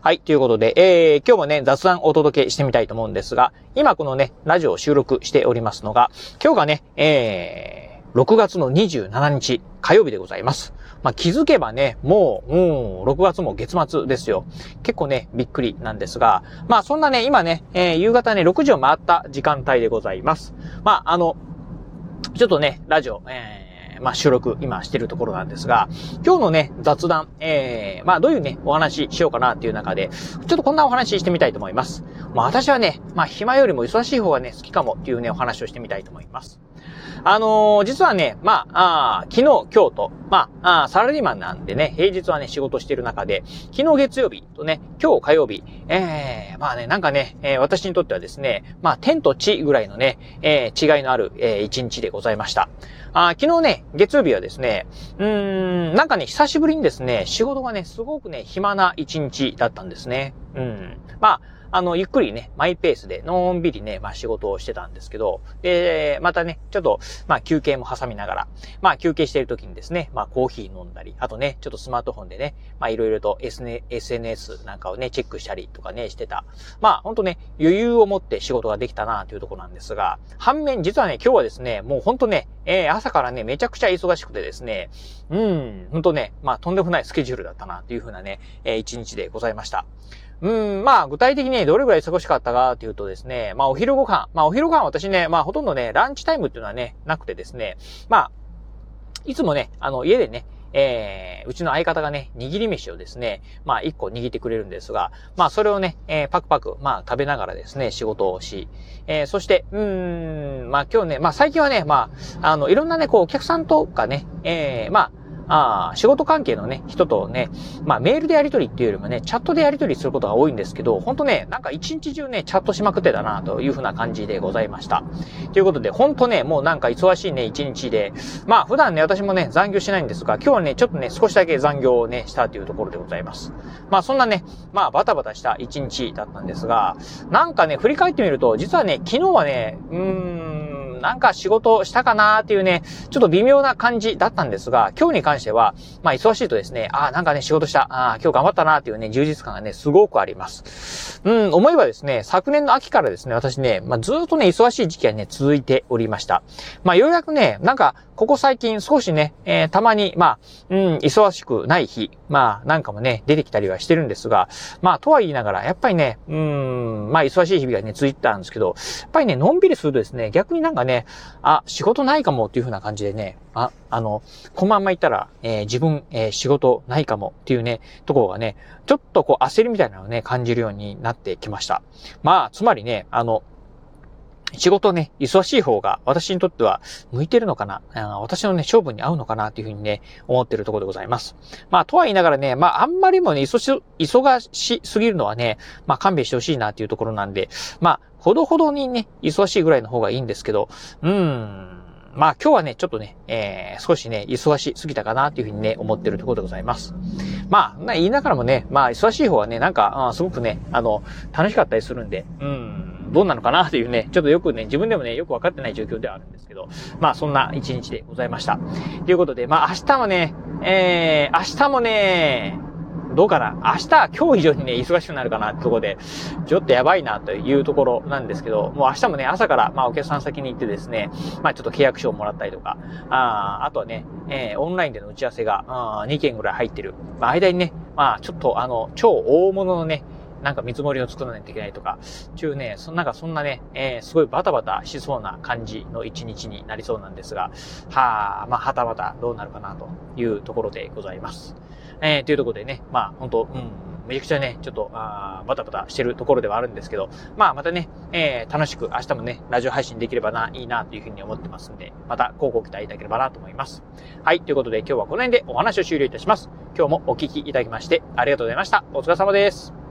はい。ということで、えー、今日もね、雑談をお届けしてみたいと思うんですが、今このね、ラジオを収録しておりますのが、今日がね、えー、6月の27日火曜日でございます。まあ、気づけばね、もう、うん、6月も月末ですよ。結構ね、びっくりなんですが、まあそんなね、今ね、えー、夕方ね、6時を回った時間帯でございます。まあ、あの、ちょっとね、ラジオ、えーまあ、収録今してるところなんですが、今日のね、雑談、えー、まあ、どういうね、お話ししようかなっていう中で、ちょっとこんなお話ししてみたいと思います。まあ、私はね、まあ、暇よりも忙しい方がね、好きかもっていうね、お話をしてみたいと思います。あのー、実はね、まあ、あ昨日、今日と、まああ、サラリーマンなんでね、平日はね、仕事してる中で、昨日月曜日とね、今日火曜日、ええー、まあね、なんかね、えー、私にとってはですね、まあ、天と地ぐらいのね、えー、違いのある、えー、一日でございました。あ昨日ね、月曜日はですね、うーん、なんかね、久しぶりにですね、仕事がね、すごくね、暇な一日だったんですね。うん。まあ、あの、ゆっくりね、マイペースで、のんびりね、まあ仕事をしてたんですけど、で、またね、ちょっと、まあ休憩も挟みながら、まあ休憩してる時にですね、まあコーヒー飲んだり、あとね、ちょっとスマートフォンでね、まあいろいろと SNS なんかをね、チェックしたりとかね、してた。まあほんとね、余裕を持って仕事ができたなというところなんですが、反面、実はね、今日はですね、もうほんとね、えー、朝からね、めちゃくちゃ忙しくてですね、うん、ほんとね、まあとんでもないスケジュールだったなというふうなね、えー、一日でございました。うん、まあ、具体的にどれぐらい忙しかったかっていうとですね、まあ、お昼ご飯。まあ、お昼ご飯私ね、まあ、ほとんどね、ランチタイムっていうのはね、なくてですね、まあ、いつもね、あの、家でね、えー、うちの相方がね、握り飯をですね、まあ一個握ってくれるんですが、まあそれをね、えー、パクパク、まあ食べながらですね、仕事をし、えー、そして、うん、まあ今日ね、まあ最近はね、まあ、あの、いろんなね、こうお客さんとかね、えー、まあ、あ仕事関係のね、人とね、まあメールでやり取りっていうよりもね、チャットでやり取りすることが多いんですけど、ほんとね、なんか一日中ね、チャットしまくってたなというふうな感じでございました。ということで、ほんとね、もうなんか忙しいね、一日で、まあ普段ね、私もね、残業しないんですが、今日はね、ちょっとね、少しだけ残業をね、したというところでございます。まあそんなね、まあバタバタした一日だったんですが、なんかね、振り返ってみると、実はね、昨日はね、うーん、なんか仕事したかなーっていうね、ちょっと微妙な感じだったんですが、今日に関しては、まあ忙しいとですね、ああ、なんかね、仕事した、ああ、今日頑張ったなーっていうね、充実感がね、すごくあります。うん、思えばですね、昨年の秋からですね、私ね、まあずっとね、忙しい時期がね、続いておりました。まあようやくね、なんか、ここ最近少しね、えー、たまに、まあ、うん、忙しくない日、まあ、なんかもね、出てきたりはしてるんですが、まあ、とは言いながら、やっぱりね、うん、まあ、忙しい日々がね、続いてたんですけど、やっぱりね、のんびりするとですね、逆になんかね、ねあ、仕事ないかもっていう風な感じでね、あ、あの、このまんま言ったら、えー、自分、えー、仕事ないかもっていうね、ところがね、ちょっとこう焦りみたいなのをね、感じるようになってきました。まあ、つまりね、あの、仕事ね、忙しい方が私にとっては向いてるのかな？私のね、勝負に合うのかなっていうふうにね、思ってるところでございます。まあ、とは言いながらね、まあ、あんまりもね、忙し、忙しすぎるのはね、まあ、勘弁してほしいなっていうところなんで、まあ、ほどほどにね、忙しいぐらいの方がいいんですけど、うーん、まあ今日はね、ちょっとね、えー、少しね、忙しすぎたかなっていうふうにね、思ってるところでございます。まあ、言いながらもね、まあ忙しい方はね、なんか、すごくね、あの、楽しかったりするんで、うん、どうなのかなというね、ちょっとよくね、自分でもね、よくわかってない状況ではあるんですけど、まあそんな一日でございました。ということで、まあ明日もね、えー、明日もね、どうかな？明日、今日以上にね、忙しくなるかなってとこで、ちょっとやばいなというところなんですけど、もう明日もね、朝から、まあお客さん先に行ってですね、まあちょっと契約書をもらったりとか、ああとはね、えー、オンラインでの打ち合わせが、2件ぐらい入ってる。まあ間にね、まあちょっとあの、超大物のね、なんか見積もりを作らないといけないとか、中ね、そなんかそんなね、えー、すごいバタバタしそうな感じの一日になりそうなんですが、はあ、まあ、はたまたどうなるかなというところでございます。えー、というところでね、まあ、本当うん、めちゃくちゃね、ちょっと、あバタバタしてるところではあるんですけど、まあまたね、えー、楽しく明日もね、ラジオ配信できればな、いいなというふうに思ってますんで、また、広告期待いただければなと思います。はい、ということで今日はこの辺でお話を終了いたします。今日もお聞きいただきましてありがとうございました。お疲れ様です。